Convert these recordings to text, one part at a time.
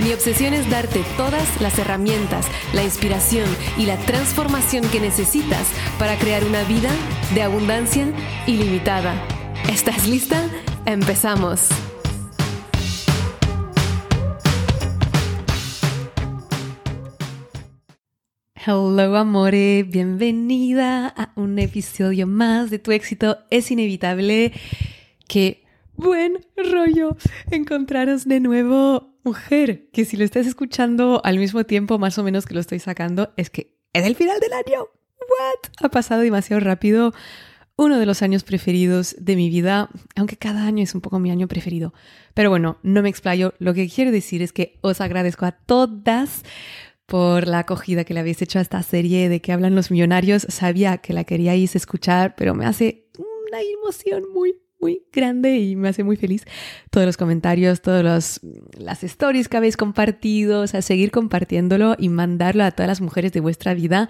Mi obsesión es darte todas las herramientas, la inspiración y la transformación que necesitas para crear una vida de abundancia ilimitada. ¿Estás lista? Empezamos. Hello amore, bienvenida a un episodio más de Tu éxito es inevitable. Qué buen rollo encontraros de nuevo mujer, que si lo estás escuchando al mismo tiempo más o menos que lo estoy sacando, es que es el final del año. What? Ha pasado demasiado rápido. Uno de los años preferidos de mi vida, aunque cada año es un poco mi año preferido. Pero bueno, no me explayo. Lo que quiero decir es que os agradezco a todas por la acogida que le habéis hecho a esta serie de que hablan los millonarios. Sabía que la queríais escuchar, pero me hace una emoción muy, muy grande y me hace muy feliz todos los comentarios, todas las stories que habéis compartido, o sea, seguir compartiéndolo y mandarlo a todas las mujeres de vuestra vida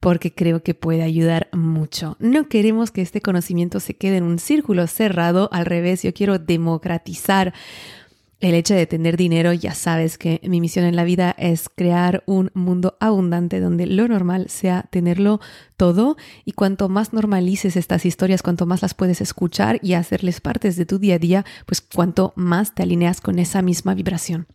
porque creo que puede ayudar mucho. No queremos que este conocimiento se quede en un círculo cerrado, al revés, yo quiero democratizar el hecho de tener dinero, ya sabes que mi misión en la vida es crear un mundo abundante donde lo normal sea tenerlo todo y cuanto más normalices estas historias, cuanto más las puedes escuchar y hacerles partes de tu día a día, pues cuanto más te alineas con esa misma vibración.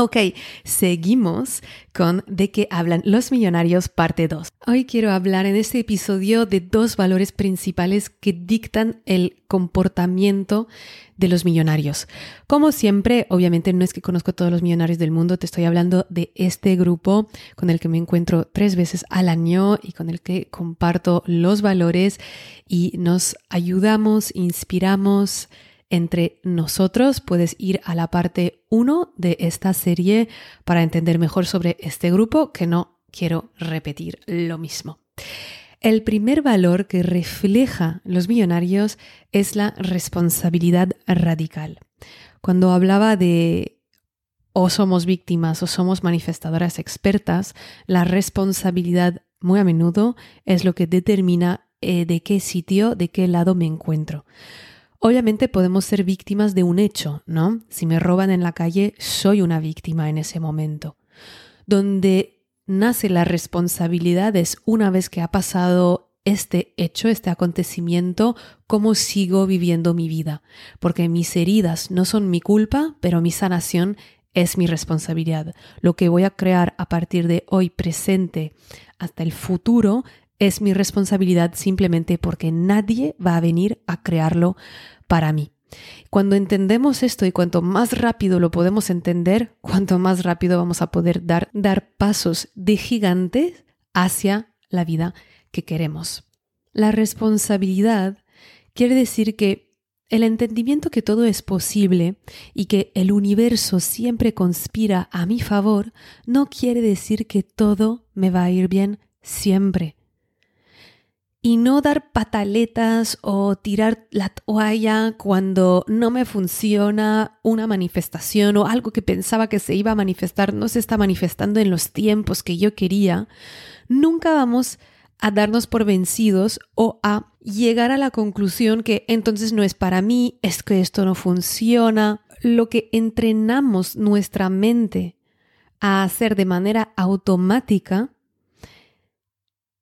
Ok, seguimos con De qué hablan los millonarios parte 2. Hoy quiero hablar en este episodio de dos valores principales que dictan el comportamiento de los millonarios. Como siempre, obviamente no es que conozco a todos los millonarios del mundo, te estoy hablando de este grupo con el que me encuentro tres veces al año y con el que comparto los valores y nos ayudamos, inspiramos, entre nosotros, puedes ir a la parte 1 de esta serie para entender mejor sobre este grupo, que no quiero repetir lo mismo. El primer valor que refleja los millonarios es la responsabilidad radical. Cuando hablaba de o somos víctimas o somos manifestadoras expertas, la responsabilidad muy a menudo es lo que determina eh, de qué sitio, de qué lado me encuentro. Obviamente podemos ser víctimas de un hecho, ¿no? Si me roban en la calle, soy una víctima en ese momento. Donde nace la responsabilidad es una vez que ha pasado este hecho, este acontecimiento, cómo sigo viviendo mi vida. Porque mis heridas no son mi culpa, pero mi sanación es mi responsabilidad. Lo que voy a crear a partir de hoy presente hasta el futuro es mi responsabilidad simplemente porque nadie va a venir a crearlo para mí. Cuando entendemos esto y cuanto más rápido lo podemos entender, cuanto más rápido vamos a poder dar, dar pasos de gigante hacia la vida que queremos. La responsabilidad quiere decir que el entendimiento que todo es posible y que el universo siempre conspira a mi favor no quiere decir que todo me va a ir bien siempre y no dar pataletas o tirar la toalla cuando no me funciona una manifestación o algo que pensaba que se iba a manifestar no se está manifestando en los tiempos que yo quería, nunca vamos a darnos por vencidos o a llegar a la conclusión que entonces no es para mí, es que esto no funciona. Lo que entrenamos nuestra mente a hacer de manera automática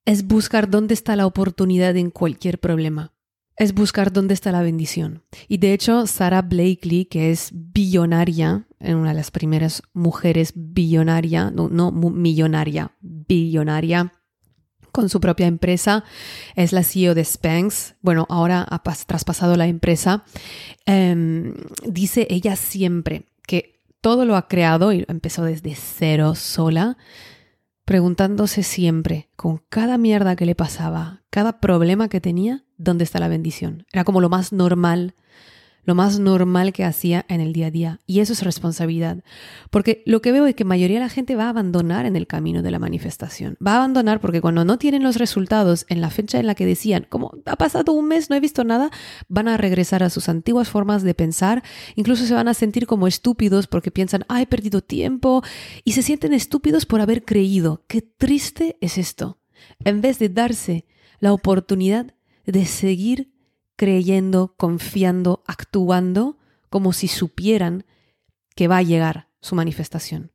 es buscar dónde está la oportunidad en cualquier problema. Es buscar dónde está la bendición. Y de hecho, Sarah Blakely, que es billonaria, una de las primeras mujeres billonaria, no, no millonaria, billonaria, con su propia empresa, es la CEO de Spanx. Bueno, ahora ha traspasado la empresa. Em, dice ella siempre que todo lo ha creado y empezó desde cero sola preguntándose siempre, con cada mierda que le pasaba, cada problema que tenía, ¿dónde está la bendición? Era como lo más normal, lo más normal que hacía en el día a día. Y eso es responsabilidad. Porque lo que veo es que mayoría de la gente va a abandonar en el camino de la manifestación. Va a abandonar porque cuando no tienen los resultados en la fecha en la que decían, como ha pasado un mes, no he visto nada, van a regresar a sus antiguas formas de pensar. Incluso se van a sentir como estúpidos porque piensan, ah, he perdido tiempo. Y se sienten estúpidos por haber creído. Qué triste es esto. En vez de darse la oportunidad de seguir creyendo, confiando, actuando como si supieran que va a llegar su manifestación.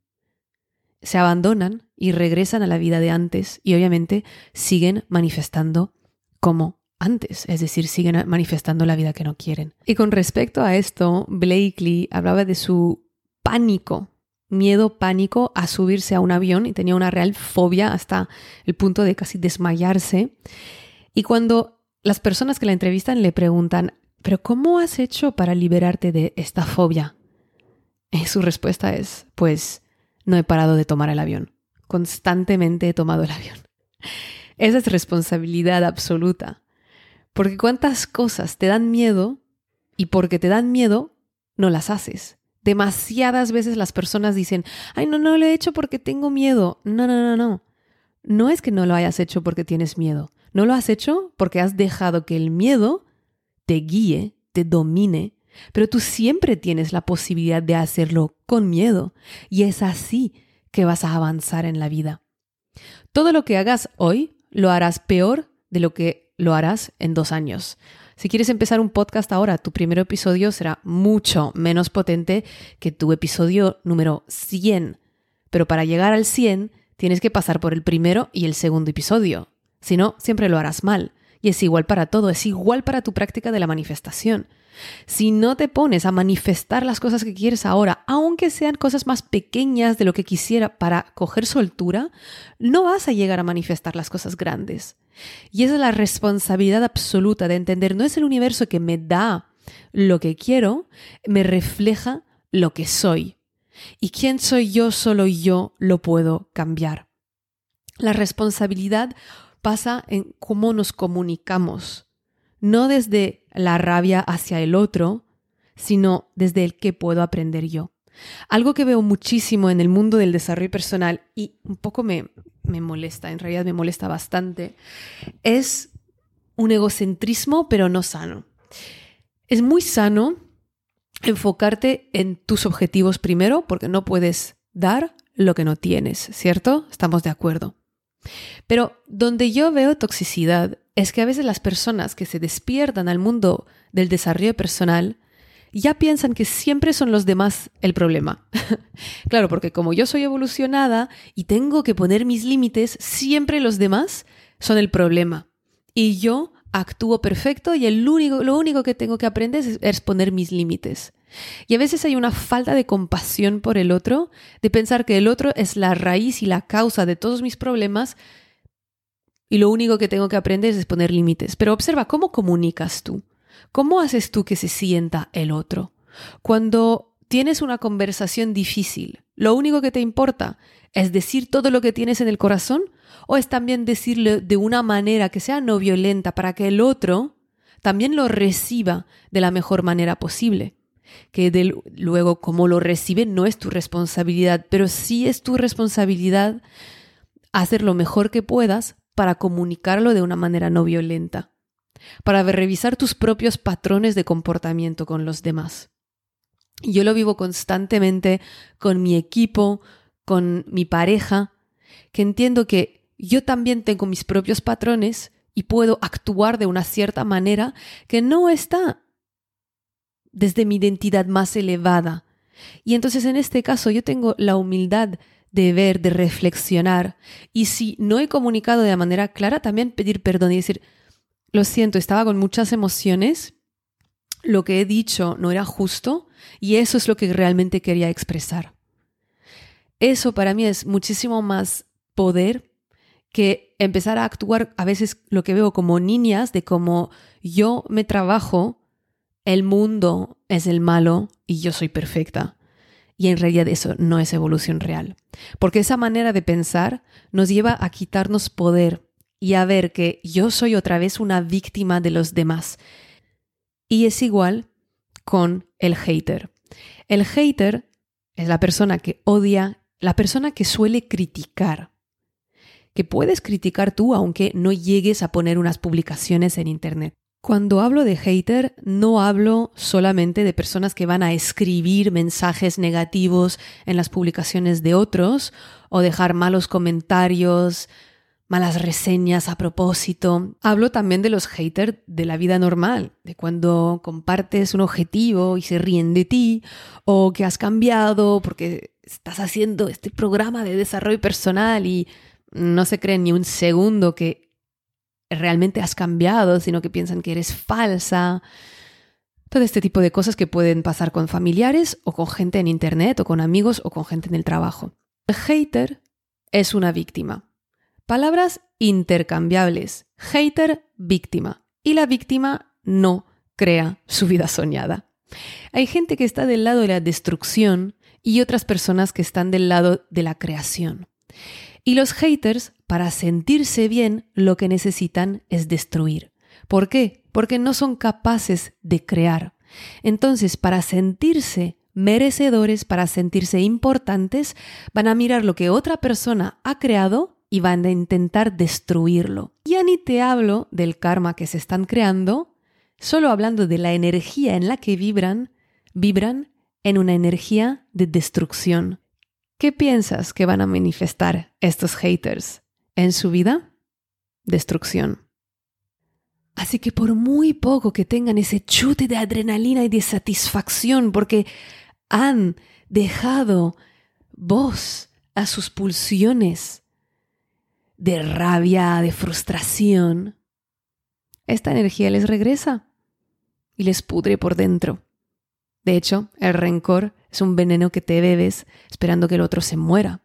Se abandonan y regresan a la vida de antes y obviamente siguen manifestando como antes, es decir, siguen manifestando la vida que no quieren. Y con respecto a esto, Blakely hablaba de su pánico, miedo, pánico a subirse a un avión y tenía una real fobia hasta el punto de casi desmayarse. Y cuando las personas que la entrevistan le preguntan, ¿pero cómo has hecho para liberarte de esta fobia? Y su respuesta es, pues no he parado de tomar el avión. Constantemente he tomado el avión. Esa es responsabilidad absoluta. Porque cuántas cosas te dan miedo y porque te dan miedo, no las haces. Demasiadas veces las personas dicen, ay, no, no lo he hecho porque tengo miedo. No, no, no, no. No es que no lo hayas hecho porque tienes miedo. No lo has hecho porque has dejado que el miedo te guíe, te domine, pero tú siempre tienes la posibilidad de hacerlo con miedo y es así que vas a avanzar en la vida. Todo lo que hagas hoy lo harás peor de lo que lo harás en dos años. Si quieres empezar un podcast ahora, tu primer episodio será mucho menos potente que tu episodio número 100. Pero para llegar al 100 tienes que pasar por el primero y el segundo episodio. Si no, siempre lo harás mal. Y es igual para todo, es igual para tu práctica de la manifestación. Si no te pones a manifestar las cosas que quieres ahora, aunque sean cosas más pequeñas de lo que quisiera para coger soltura, no vas a llegar a manifestar las cosas grandes. Y esa es la responsabilidad absoluta de entender, no es el universo que me da lo que quiero, me refleja lo que soy. Y quién soy yo, solo yo lo puedo cambiar. La responsabilidad pasa en cómo nos comunicamos, no desde la rabia hacia el otro, sino desde el que puedo aprender yo. Algo que veo muchísimo en el mundo del desarrollo personal y un poco me, me molesta, en realidad me molesta bastante, es un egocentrismo pero no sano. Es muy sano enfocarte en tus objetivos primero porque no puedes dar lo que no tienes, ¿cierto? Estamos de acuerdo. Pero donde yo veo toxicidad es que a veces las personas que se despiertan al mundo del desarrollo personal ya piensan que siempre son los demás el problema. claro, porque como yo soy evolucionada y tengo que poner mis límites, siempre los demás son el problema. Y yo actúo perfecto y el único, lo único que tengo que aprender es, es poner mis límites. Y a veces hay una falta de compasión por el otro, de pensar que el otro es la raíz y la causa de todos mis problemas y lo único que tengo que aprender es poner límites. Pero observa cómo comunicas tú. ¿Cómo haces tú que se sienta el otro? Cuando tienes una conversación difícil, ¿lo único que te importa es decir todo lo que tienes en el corazón? ¿O es también decirlo de una manera que sea no violenta para que el otro también lo reciba de la mejor manera posible? que luego cómo lo recibe no es tu responsabilidad, pero sí es tu responsabilidad hacer lo mejor que puedas para comunicarlo de una manera no violenta, para revisar tus propios patrones de comportamiento con los demás. Yo lo vivo constantemente con mi equipo, con mi pareja, que entiendo que yo también tengo mis propios patrones y puedo actuar de una cierta manera que no está desde mi identidad más elevada. Y entonces en este caso yo tengo la humildad de ver, de reflexionar. Y si no he comunicado de manera clara, también pedir perdón y decir, lo siento, estaba con muchas emociones, lo que he dicho no era justo y eso es lo que realmente quería expresar. Eso para mí es muchísimo más poder que empezar a actuar a veces lo que veo como niñas, de cómo yo me trabajo el mundo es el malo y yo soy perfecta. Y en realidad eso no es evolución real. Porque esa manera de pensar nos lleva a quitarnos poder y a ver que yo soy otra vez una víctima de los demás. Y es igual con el hater. El hater es la persona que odia, la persona que suele criticar. Que puedes criticar tú aunque no llegues a poner unas publicaciones en Internet. Cuando hablo de hater, no hablo solamente de personas que van a escribir mensajes negativos en las publicaciones de otros o dejar malos comentarios, malas reseñas a propósito. Hablo también de los haters de la vida normal, de cuando compartes un objetivo y se ríen de ti, o que has cambiado porque estás haciendo este programa de desarrollo personal y no se creen ni un segundo que realmente has cambiado, sino que piensan que eres falsa. Todo este tipo de cosas que pueden pasar con familiares o con gente en Internet o con amigos o con gente en el trabajo. El hater es una víctima. Palabras intercambiables. Hater, víctima. Y la víctima no crea su vida soñada. Hay gente que está del lado de la destrucción y otras personas que están del lado de la creación. Y los haters, para sentirse bien, lo que necesitan es destruir. ¿Por qué? Porque no son capaces de crear. Entonces, para sentirse merecedores, para sentirse importantes, van a mirar lo que otra persona ha creado y van a intentar destruirlo. Ya ni te hablo del karma que se están creando, solo hablando de la energía en la que vibran, vibran en una energía de destrucción. ¿Qué piensas que van a manifestar estos haters en su vida? Destrucción. Así que por muy poco que tengan ese chute de adrenalina y de satisfacción porque han dejado voz a sus pulsiones de rabia, de frustración, esta energía les regresa y les pudre por dentro. De hecho, el rencor es un veneno que te bebes esperando que el otro se muera.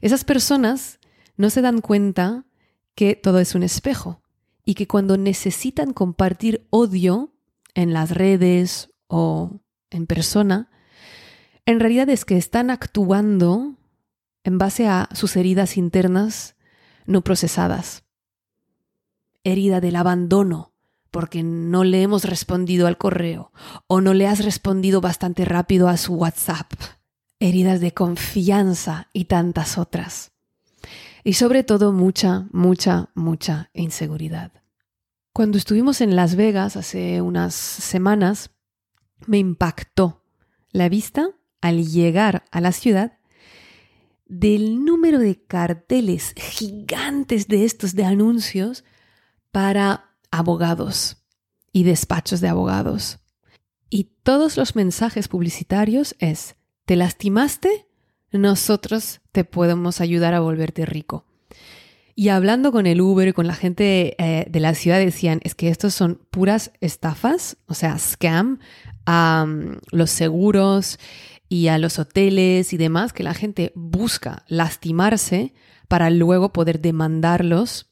Esas personas no se dan cuenta que todo es un espejo y que cuando necesitan compartir odio en las redes o en persona, en realidad es que están actuando en base a sus heridas internas no procesadas. Herida del abandono, porque no le hemos respondido al correo o no le has respondido bastante rápido a su WhatsApp. Heridas de confianza y tantas otras. Y sobre todo mucha, mucha, mucha inseguridad. Cuando estuvimos en Las Vegas hace unas semanas, me impactó la vista al llegar a la ciudad del número de carteles gigantes de estos de anuncios para abogados y despachos de abogados. Y todos los mensajes publicitarios es, ¿te lastimaste? Nosotros te podemos ayudar a volverte rico. Y hablando con el Uber y con la gente eh, de la ciudad decían, es que estos son puras estafas, o sea, scam a los seguros y a los hoteles y demás, que la gente busca lastimarse para luego poder demandarlos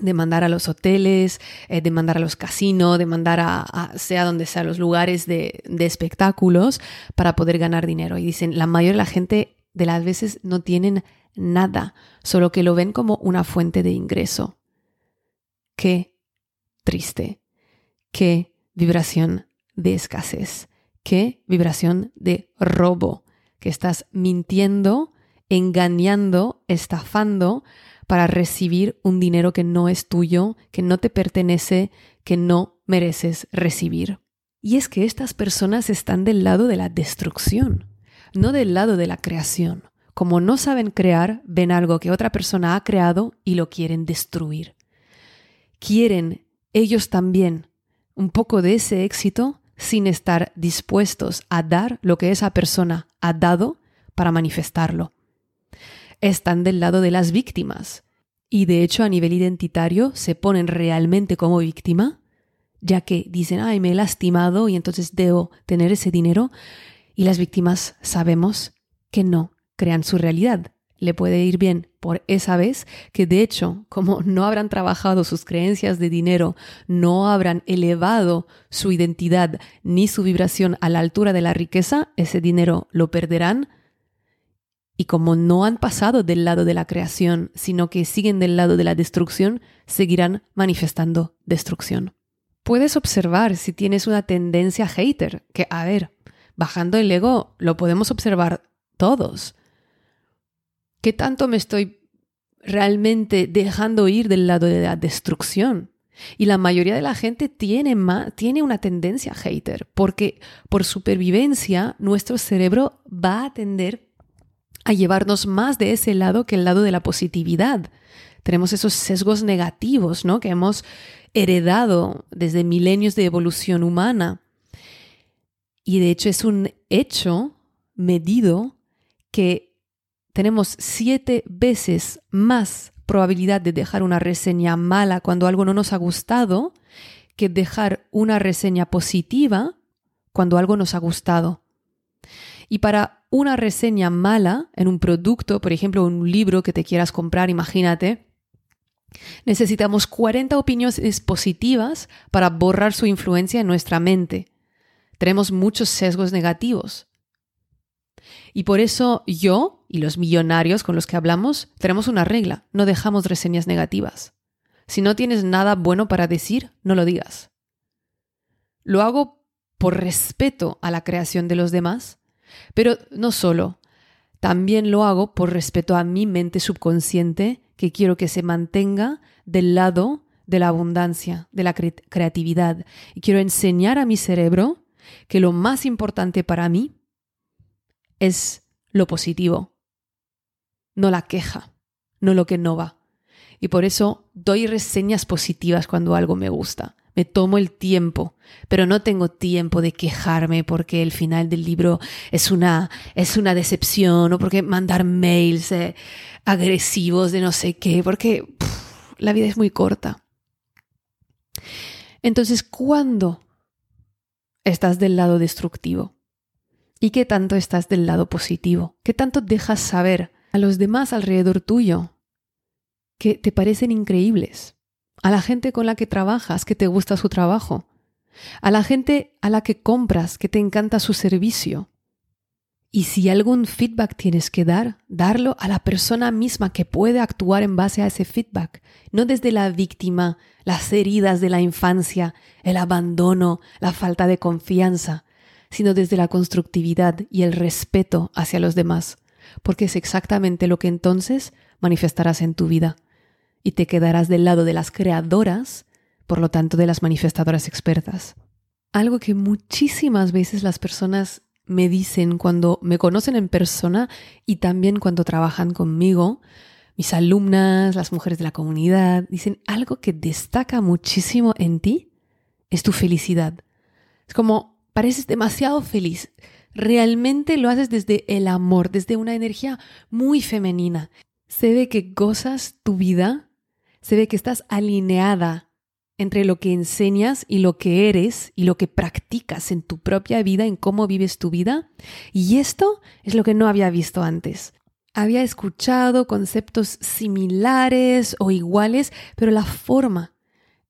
demandar a los hoteles, eh, demandar a los casinos, demandar a, sea donde sea los lugares de, de, espectáculos para poder ganar dinero. Y dicen, la mayoría de la gente de las veces no tienen nada, solo que lo ven como una fuente de ingreso. Qué triste, qué vibración de escasez, qué vibración de robo, que estás mintiendo, engañando, estafando para recibir un dinero que no es tuyo, que no te pertenece, que no mereces recibir. Y es que estas personas están del lado de la destrucción, no del lado de la creación. Como no saben crear, ven algo que otra persona ha creado y lo quieren destruir. Quieren ellos también un poco de ese éxito sin estar dispuestos a dar lo que esa persona ha dado para manifestarlo están del lado de las víctimas. Y de hecho a nivel identitario se ponen realmente como víctima, ya que dicen, ay, me he lastimado y entonces debo tener ese dinero. Y las víctimas sabemos que no crean su realidad. Le puede ir bien por esa vez que de hecho, como no habrán trabajado sus creencias de dinero, no habrán elevado su identidad ni su vibración a la altura de la riqueza, ese dinero lo perderán y como no han pasado del lado de la creación, sino que siguen del lado de la destrucción, seguirán manifestando destrucción. puedes observar si tienes una tendencia hater, que a ver, bajando el ego lo podemos observar todos. ¿Qué tanto me estoy realmente dejando ir del lado de la destrucción? Y la mayoría de la gente tiene, tiene una tendencia hater, porque por supervivencia nuestro cerebro va a tender a llevarnos más de ese lado que el lado de la positividad. Tenemos esos sesgos negativos, ¿no? Que hemos heredado desde milenios de evolución humana. Y de hecho es un hecho medido que tenemos siete veces más probabilidad de dejar una reseña mala cuando algo no nos ha gustado que dejar una reseña positiva cuando algo nos ha gustado. Y para una reseña mala en un producto, por ejemplo, un libro que te quieras comprar, imagínate, necesitamos 40 opiniones positivas para borrar su influencia en nuestra mente. Tenemos muchos sesgos negativos. Y por eso yo y los millonarios con los que hablamos tenemos una regla, no dejamos reseñas negativas. Si no tienes nada bueno para decir, no lo digas. Lo hago por respeto a la creación de los demás, pero no solo, también lo hago por respeto a mi mente subconsciente que quiero que se mantenga del lado de la abundancia, de la creatividad. Y quiero enseñar a mi cerebro que lo más importante para mí es lo positivo, no la queja, no lo que no va. Y por eso doy reseñas positivas cuando algo me gusta. Me tomo el tiempo, pero no tengo tiempo de quejarme porque el final del libro es una, es una decepción o porque mandar mails eh, agresivos de no sé qué, porque la vida es muy corta. Entonces, ¿cuándo estás del lado destructivo? ¿Y qué tanto estás del lado positivo? ¿Qué tanto dejas saber a los demás alrededor tuyo que te parecen increíbles? A la gente con la que trabajas, que te gusta su trabajo. A la gente a la que compras, que te encanta su servicio. Y si algún feedback tienes que dar, darlo a la persona misma que puede actuar en base a ese feedback, no desde la víctima, las heridas de la infancia, el abandono, la falta de confianza, sino desde la constructividad y el respeto hacia los demás, porque es exactamente lo que entonces manifestarás en tu vida y te quedarás del lado de las creadoras, por lo tanto de las manifestadoras expertas. Algo que muchísimas veces las personas me dicen cuando me conocen en persona y también cuando trabajan conmigo, mis alumnas, las mujeres de la comunidad, dicen algo que destaca muchísimo en ti es tu felicidad. Es como pareces demasiado feliz. Realmente lo haces desde el amor, desde una energía muy femenina. Se ve que gozas tu vida, se ve que estás alineada entre lo que enseñas y lo que eres y lo que practicas en tu propia vida, en cómo vives tu vida. Y esto es lo que no había visto antes. Había escuchado conceptos similares o iguales, pero la forma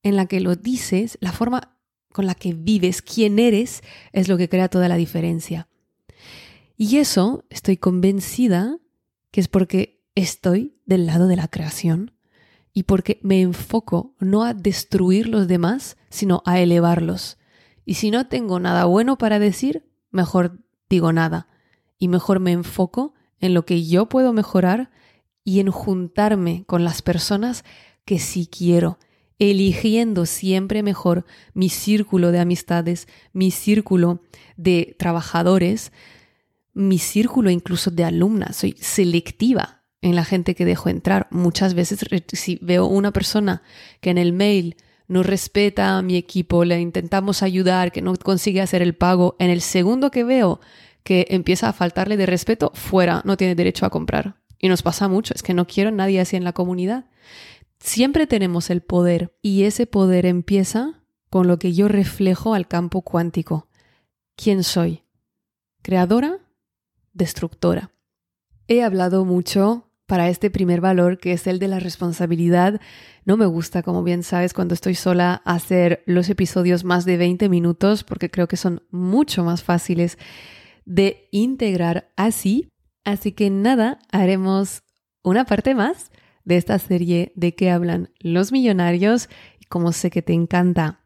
en la que lo dices, la forma con la que vives, quién eres, es lo que crea toda la diferencia. Y eso estoy convencida que es porque estoy del lado de la creación y porque me enfoco no a destruir los demás, sino a elevarlos. Y si no tengo nada bueno para decir, mejor digo nada. Y mejor me enfoco en lo que yo puedo mejorar y en juntarme con las personas que sí quiero eligiendo siempre mejor mi círculo de amistades, mi círculo de trabajadores, mi círculo incluso de alumnas. Soy selectiva en la gente que dejo entrar. Muchas veces si veo una persona que en el mail no respeta a mi equipo, le intentamos ayudar, que no consigue hacer el pago, en el segundo que veo que empieza a faltarle de respeto, fuera, no tiene derecho a comprar. Y nos pasa mucho, es que no quiero a nadie así en la comunidad. Siempre tenemos el poder y ese poder empieza con lo que yo reflejo al campo cuántico. ¿Quién soy? ¿Creadora? ¿Destructora? He hablado mucho para este primer valor que es el de la responsabilidad. No me gusta, como bien sabes, cuando estoy sola hacer los episodios más de 20 minutos porque creo que son mucho más fáciles de integrar así. Así que nada, haremos una parte más de esta serie de que hablan los millonarios como sé que te encanta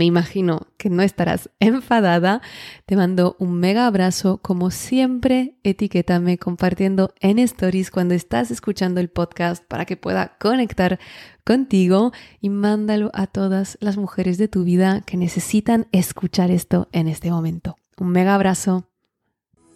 Me imagino que no estarás enfadada. Te mando un mega abrazo. Como siempre, etiquétame compartiendo en stories cuando estás escuchando el podcast para que pueda conectar contigo y mándalo a todas las mujeres de tu vida que necesitan escuchar esto en este momento. Un mega abrazo.